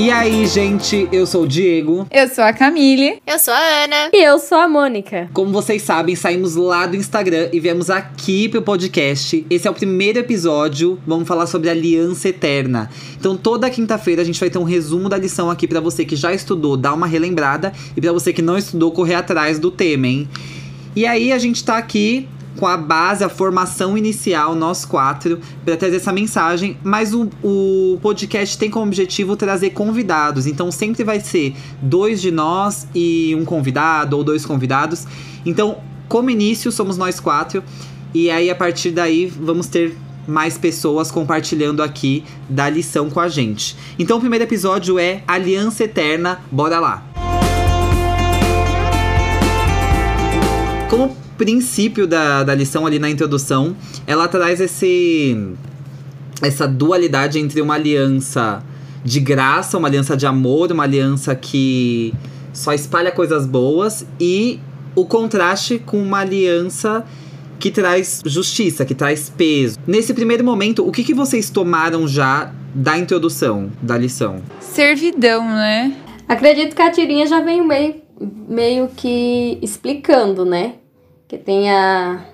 E aí, gente, eu sou o Diego. Eu sou a Camille. Eu sou a Ana. E eu sou a Mônica. Como vocês sabem, saímos lá do Instagram e viemos aqui pro podcast. Esse é o primeiro episódio. Vamos falar sobre aliança eterna. Então, toda quinta-feira a gente vai ter um resumo da lição aqui para você que já estudou, dar uma relembrada e para você que não estudou, correr atrás do tema, hein? E aí a gente tá aqui com a base, a formação inicial, nós quatro, para trazer essa mensagem. Mas o, o podcast tem como objetivo trazer convidados. Então sempre vai ser dois de nós e um convidado, ou dois convidados. Então, como início, somos nós quatro. E aí, a partir daí, vamos ter mais pessoas compartilhando aqui da lição com a gente. Então, o primeiro episódio é Aliança Eterna. Bora lá! Como princípio da, da lição ali na introdução, ela traz esse essa dualidade entre uma aliança de graça, uma aliança de amor, uma aliança que só espalha coisas boas e o contraste com uma aliança que traz justiça, que traz peso. Nesse primeiro momento, o que, que vocês tomaram já da introdução da lição? Servidão, né? Acredito que a tirinha já veio meio, meio que explicando, né? Que tem a,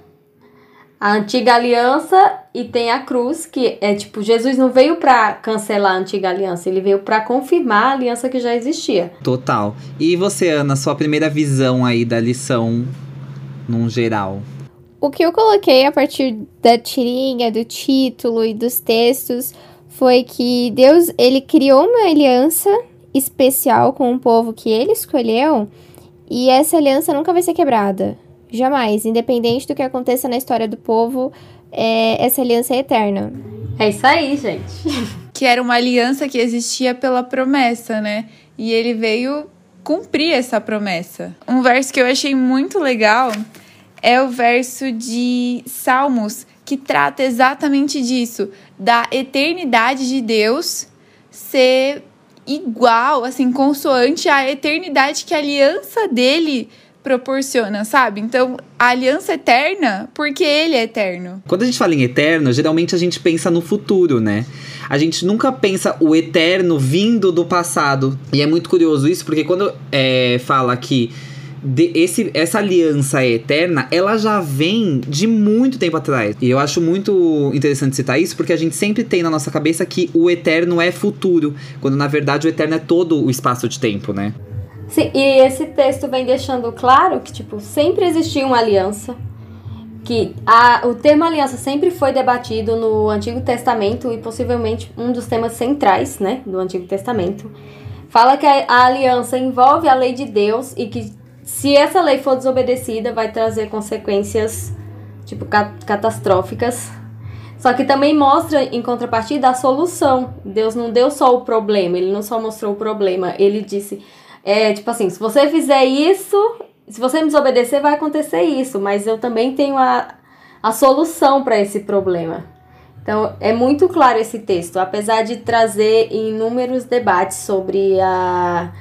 a antiga aliança e tem a cruz, que é tipo, Jesus não veio para cancelar a antiga aliança, ele veio para confirmar a aliança que já existia. Total. E você, Ana, sua primeira visão aí da lição num geral? O que eu coloquei a partir da tirinha, do título e dos textos foi que Deus, ele criou uma aliança especial com o povo que ele escolheu, e essa aliança nunca vai ser quebrada. Jamais, independente do que aconteça na história do povo, é, essa aliança é eterna. É isso aí, gente. Que era uma aliança que existia pela promessa, né? E ele veio cumprir essa promessa. Um verso que eu achei muito legal é o verso de Salmos, que trata exatamente disso, da eternidade de Deus ser igual, assim, consoante à eternidade que a aliança dele proporciona, sabe? Então, a aliança eterna, porque ele é eterno. Quando a gente fala em eterno, geralmente a gente pensa no futuro, né? A gente nunca pensa o eterno vindo do passado. E é muito curioso isso, porque quando é, fala que de, esse, essa aliança é eterna, ela já vem de muito tempo atrás. E eu acho muito interessante citar isso, porque a gente sempre tem na nossa cabeça que o eterno é futuro, quando na verdade o eterno é todo o espaço de tempo, né? Sim, e esse texto vem deixando claro que, tipo, sempre existiu uma aliança, que a, o termo aliança sempre foi debatido no Antigo Testamento e possivelmente um dos temas centrais, né, do Antigo Testamento. Fala que a, a aliança envolve a lei de Deus e que se essa lei for desobedecida, vai trazer consequências, tipo, cat catastróficas. Só que também mostra, em contrapartida, a solução. Deus não deu só o problema, ele não só mostrou o problema, ele disse é tipo assim, se você fizer isso, se você me desobedecer, vai acontecer isso, mas eu também tenho a, a solução para esse problema. Então, é muito claro esse texto, apesar de trazer inúmeros debates sobre a,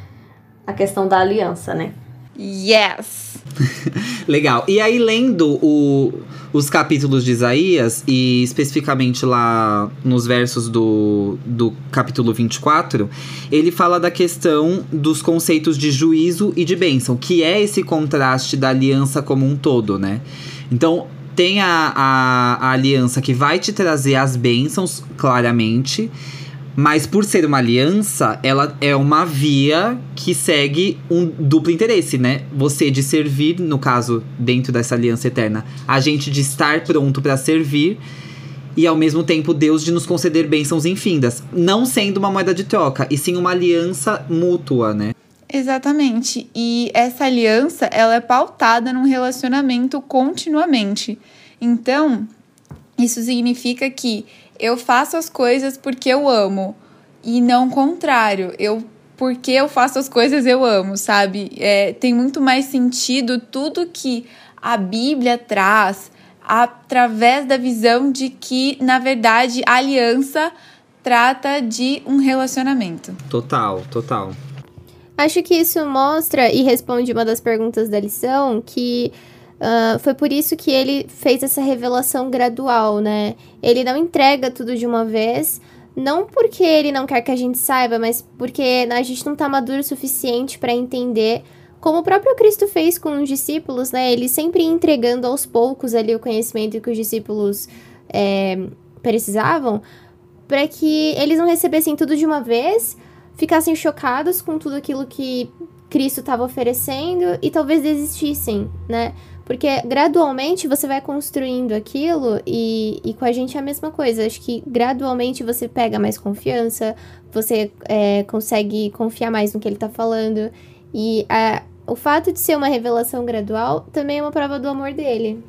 a questão da aliança, né? Yes! Legal. E aí, lendo o, os capítulos de Isaías, e especificamente lá nos versos do, do capítulo 24, ele fala da questão dos conceitos de juízo e de bênção, que é esse contraste da aliança como um todo, né? Então, tem a, a, a aliança que vai te trazer as bênçãos, claramente mas por ser uma aliança, ela é uma via que segue um duplo interesse, né? Você de servir, no caso, dentro dessa aliança eterna, a gente de estar pronto para servir e ao mesmo tempo Deus de nos conceder bênçãos infindas, não sendo uma moeda de troca, e sim uma aliança mútua, né? Exatamente. E essa aliança, ela é pautada num relacionamento continuamente. Então, isso significa que eu faço as coisas porque eu amo e não o contrário. Eu porque eu faço as coisas eu amo, sabe? É, tem muito mais sentido tudo que a Bíblia traz através da visão de que, na verdade, a aliança trata de um relacionamento. Total, total. Acho que isso mostra e responde uma das perguntas da lição que Uh, foi por isso que ele fez essa revelação gradual, né? Ele não entrega tudo de uma vez, Não porque ele não quer que a gente saiba, mas porque a gente não tá maduro o suficiente para entender como o próprio Cristo fez com os discípulos, né? Ele sempre entregando aos poucos ali o conhecimento que os discípulos é, precisavam, para que eles não recebessem tudo de uma vez, ficassem chocados com tudo aquilo que Cristo estava oferecendo e talvez desistissem, né? Porque gradualmente você vai construindo aquilo e, e com a gente é a mesma coisa. Acho que gradualmente você pega mais confiança, você é, consegue confiar mais no que ele tá falando. E a, o fato de ser uma revelação gradual também é uma prova do amor dele.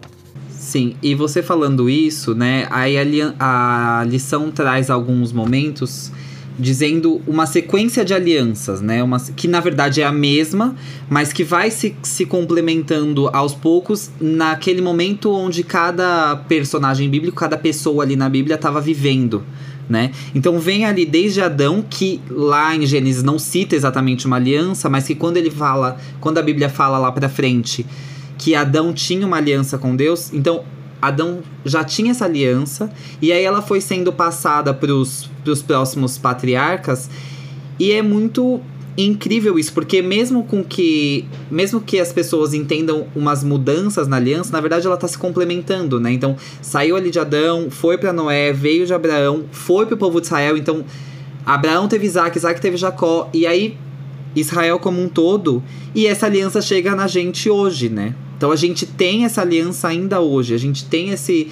Sim, e você falando isso, né? Aí a, a lição traz alguns momentos dizendo uma sequência de alianças, né? Uma, que na verdade é a mesma, mas que vai se, se complementando aos poucos naquele momento onde cada personagem bíblico, cada pessoa ali na Bíblia estava vivendo. Né? Então vem ali desde Adão, que lá em Gênesis não cita exatamente uma aliança, mas que quando ele fala, quando a Bíblia fala lá pra frente que Adão tinha uma aliança com Deus, então Adão já tinha essa aliança, e aí ela foi sendo passada para os próximos patriarcas, e é muito incrível isso, porque mesmo com que mesmo que as pessoas entendam umas mudanças na aliança, na verdade ela está se complementando, né? Então, saiu ali de Adão, foi para Noé, veio de Abraão, foi para o povo de Israel, então Abraão teve Isaac, Isaac teve Jacó, e aí Israel como um todo, e essa aliança chega na gente hoje, né? Então a gente tem essa aliança ainda hoje, a gente tem esse,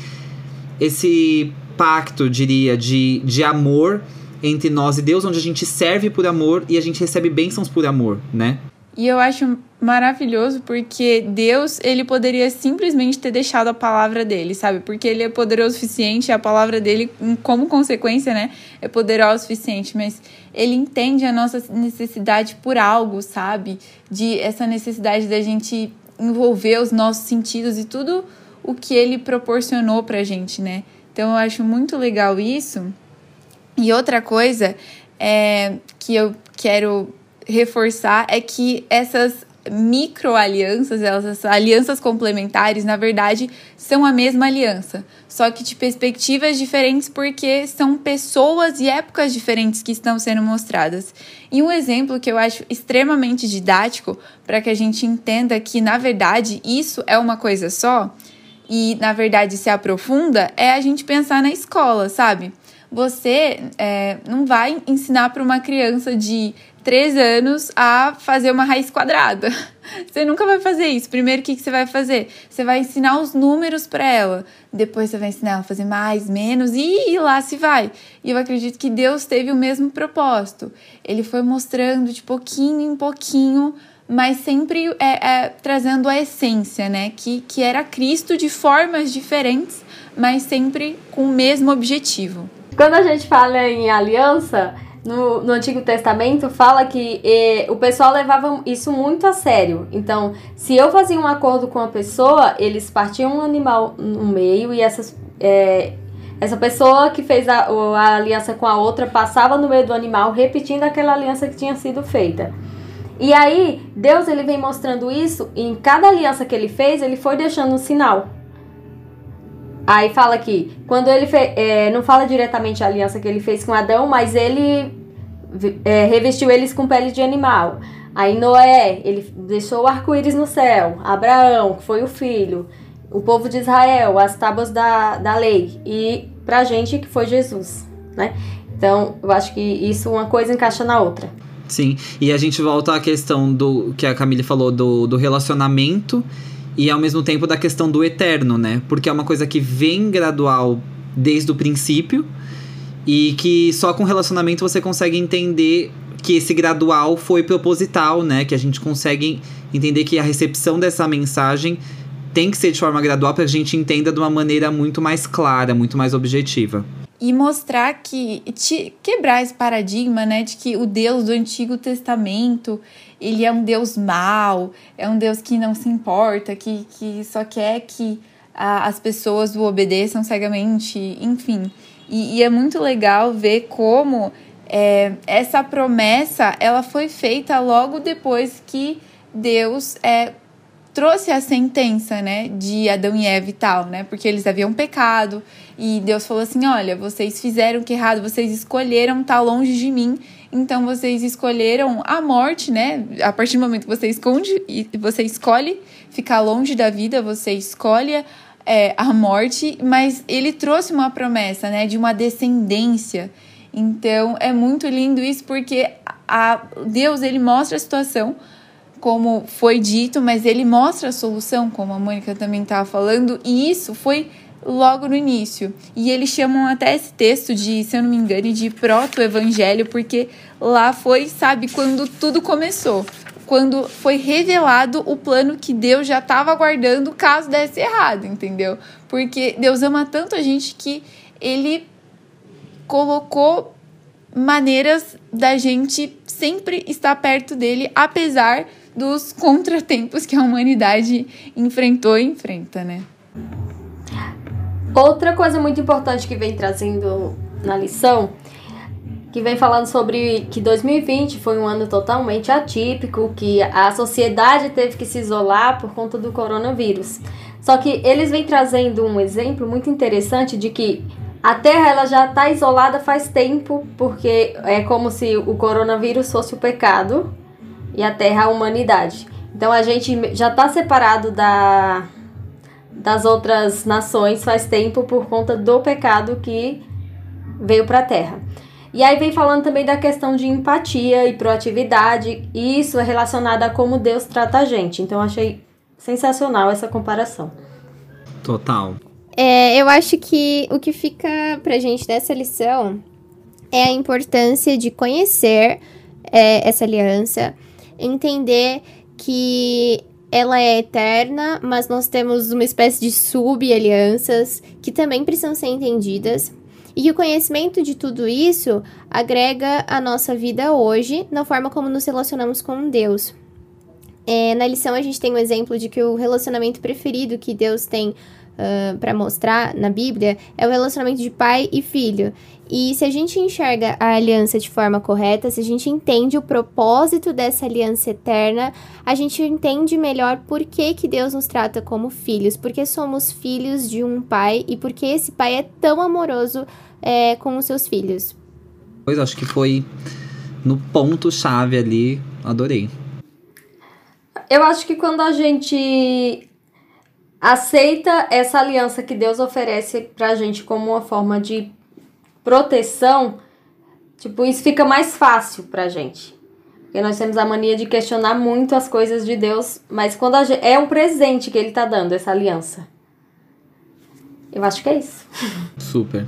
esse pacto, diria, de, de amor entre nós e Deus, onde a gente serve por amor e a gente recebe bênçãos por amor, né? E eu acho maravilhoso porque Deus, ele poderia simplesmente ter deixado a palavra dele, sabe? Porque ele é poderoso o suficiente, a palavra dele, como consequência, né, é poderosa o suficiente, mas ele entende a nossa necessidade por algo, sabe? De essa necessidade da gente envolver os nossos sentidos e tudo o que ele proporcionou pra gente, né? Então eu acho muito legal isso. E outra coisa é, que eu quero reforçar é que essas micro alianças, essas alianças complementares, na verdade, são a mesma aliança, só que de perspectivas diferentes porque são pessoas e épocas diferentes que estão sendo mostradas. E um exemplo que eu acho extremamente didático para que a gente entenda que, na verdade, isso é uma coisa só e, na verdade, se aprofunda é a gente pensar na escola, sabe? Você é, não vai ensinar para uma criança de três anos a fazer uma raiz quadrada. Você nunca vai fazer isso. Primeiro, o que, que você vai fazer? Você vai ensinar os números para ela. Depois, você vai ensinar ela a fazer mais, menos e, e lá se vai. E eu acredito que Deus teve o mesmo propósito. Ele foi mostrando de pouquinho em pouquinho, mas sempre é, é, trazendo a essência, né? Que, que era Cristo de formas diferentes, mas sempre com o mesmo objetivo. Quando a gente fala em aliança, no, no Antigo Testamento fala que eh, o pessoal levava isso muito a sério. Então, se eu fazia um acordo com uma pessoa, eles partiam um animal no meio e essas, eh, essa pessoa que fez a, a aliança com a outra passava no meio do animal, repetindo aquela aliança que tinha sido feita. E aí, Deus ele vem mostrando isso, e em cada aliança que ele fez, ele foi deixando um sinal. Aí fala aqui, quando ele fez, é, não fala diretamente a aliança que ele fez com Adão, mas ele é, revestiu eles com pele de animal. Aí Noé, ele deixou o arco-íris no céu. Abraão, que foi o filho. O povo de Israel, as tábuas da, da lei. E pra gente, que foi Jesus, né? Então, eu acho que isso, uma coisa encaixa na outra. Sim, e a gente volta à questão do que a Camille falou do, do relacionamento e ao mesmo tempo da questão do eterno, né? Porque é uma coisa que vem gradual desde o princípio e que só com relacionamento você consegue entender que esse gradual foi proposital, né? Que a gente consegue entender que a recepção dessa mensagem tem que ser de forma gradual para a gente entenda de uma maneira muito mais clara, muito mais objetiva. E mostrar que quebrar esse paradigma, né, de que o Deus do Antigo Testamento ele é um Deus mau, é um Deus que não se importa, que, que só quer que a, as pessoas o obedeçam cegamente, enfim. E, e é muito legal ver como é, essa promessa ela foi feita logo depois que Deus é, trouxe a sentença, né, de Adão e Eva e tal, né? Porque eles haviam pecado e Deus falou assim: "Olha, vocês fizeram o que é errado, vocês escolheram estar longe de mim, então vocês escolheram a morte, né? A partir do momento que você esconde e você escolhe ficar longe da vida, você escolhe é, a morte, mas ele trouxe uma promessa, né, de uma descendência. Então é muito lindo isso porque a, Deus ele mostra a situação como foi dito, mas ele mostra a solução, como a Mônica também estava falando, e isso foi logo no início. E eles chamam até esse texto de, se eu não me engano, de proto-evangelho, porque lá foi, sabe, quando tudo começou. Quando foi revelado o plano que Deus já estava aguardando caso desse errado, entendeu? Porque Deus ama tanto a gente que ele colocou maneiras da gente sempre estar perto dele, apesar dos contratempos que a humanidade enfrentou e enfrenta, né? Outra coisa muito importante que vem trazendo na lição, que vem falando sobre que 2020 foi um ano totalmente atípico, que a sociedade teve que se isolar por conta do coronavírus. Só que eles vêm trazendo um exemplo muito interessante de que a Terra ela já está isolada faz tempo, porque é como se o coronavírus fosse o pecado e a Terra a humanidade. Então a gente já está separado da, das outras nações faz tempo por conta do pecado que veio para a Terra. E aí vem falando também da questão de empatia e proatividade, e isso é relacionado a como Deus trata a gente. Então achei sensacional essa comparação. Total. É, eu acho que o que fica pra gente dessa lição é a importância de conhecer é, essa aliança, entender que ela é eterna, mas nós temos uma espécie de sub-alianças que também precisam ser entendidas. E que o conhecimento de tudo isso agrega a nossa vida hoje na forma como nos relacionamos com Deus. É, na lição, a gente tem um exemplo de que o relacionamento preferido que Deus tem uh, para mostrar na Bíblia é o relacionamento de pai e filho. E se a gente enxerga a aliança de forma correta, se a gente entende o propósito dessa aliança eterna, a gente entende melhor por que, que Deus nos trata como filhos, porque somos filhos de um pai e porque esse pai é tão amoroso é, com os seus filhos. Pois acho que foi no ponto-chave ali, adorei. Eu acho que quando a gente aceita essa aliança que Deus oferece pra gente como uma forma de proteção, tipo, isso fica mais fácil pra gente. Porque nós temos a mania de questionar muito as coisas de Deus, mas quando gente, é um presente que ele tá dando, essa aliança. Eu acho que é isso. Super.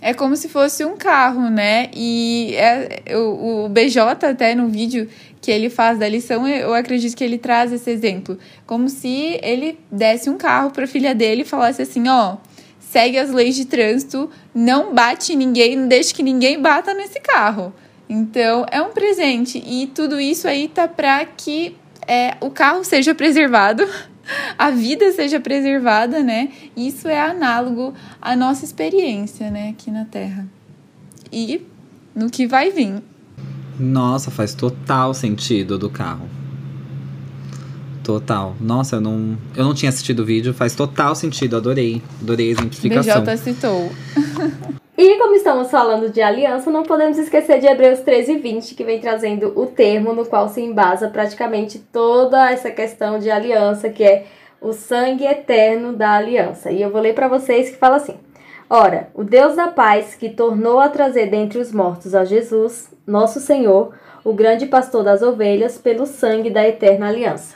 É como se fosse um carro, né? E é, o, o BJ, até no vídeo que ele faz da lição, eu acredito que ele traz esse exemplo. Como se ele desse um carro para a filha dele e falasse assim: ó, segue as leis de trânsito, não bate ninguém, não deixe que ninguém bata nesse carro. Então, é um presente. E tudo isso aí tá para que é, o carro seja preservado a vida seja preservada, né? Isso é análogo à nossa experiência, né, aqui na Terra. E no que vai vir. Nossa, faz total sentido do carro. Total. Nossa, eu não, eu não tinha assistido o vídeo, faz total sentido, adorei. Adorei a exemplificação. BJ citou. Como estamos falando de aliança, não podemos esquecer de Hebreus 13 e 20, que vem trazendo o termo no qual se embasa praticamente toda essa questão de aliança, que é o sangue eterno da aliança. E eu vou ler para vocês que fala assim: Ora, o Deus da paz, que tornou a trazer dentre os mortos a Jesus, nosso Senhor, o grande pastor das ovelhas, pelo sangue da eterna aliança.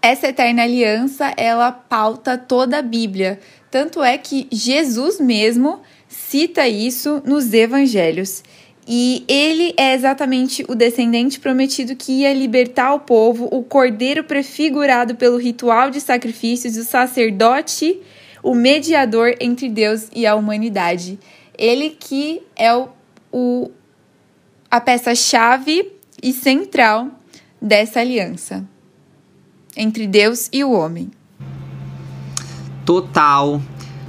Essa eterna aliança, ela pauta toda a Bíblia. Tanto é que Jesus mesmo cita isso nos evangelhos. E ele é exatamente o descendente prometido que ia libertar o povo, o cordeiro prefigurado pelo ritual de sacrifícios, o sacerdote, o mediador entre Deus e a humanidade. Ele que é o, o a peça-chave e central dessa aliança entre Deus e o homem. Total.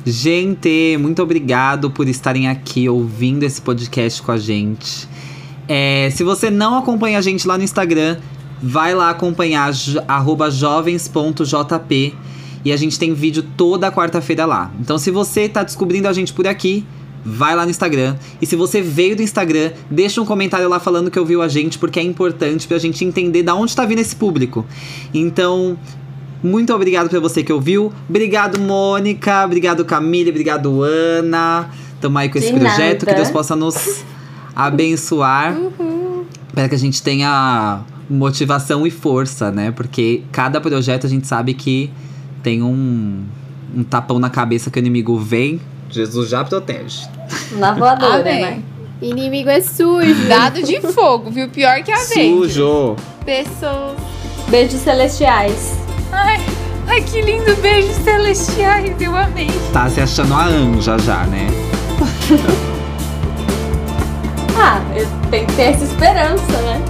Gente, muito obrigado por estarem aqui ouvindo esse podcast com a gente. É, se você não acompanha a gente lá no Instagram, vai lá acompanhar jovens.jp e a gente tem vídeo toda quarta-feira lá. Então se você tá descobrindo a gente por aqui, vai lá no Instagram. E se você veio do Instagram, deixa um comentário lá falando que ouviu a gente, porque é importante pra gente entender da onde tá vindo esse público. Então, muito obrigado pra você que ouviu. Obrigado, Mônica. Obrigado, Camille. Obrigado, Ana. Tamo aí com esse De projeto. Que. Deus possa nos abençoar. Para que a gente tenha motivação e força, né? Porque cada projeto a gente sabe que tem um, um tapão na cabeça que o inimigo vem. Jesus já protege. Na voadora, Amém. né? Inimigo é sujo. Dado de fogo, viu? Pior que a verde. Sujo! Pessoas. Beijos celestiais. Ai, que lindo beijos celestiais. Eu amei. Tá se achando a anja já, né? Ah, tenho que ter essa esperança, né?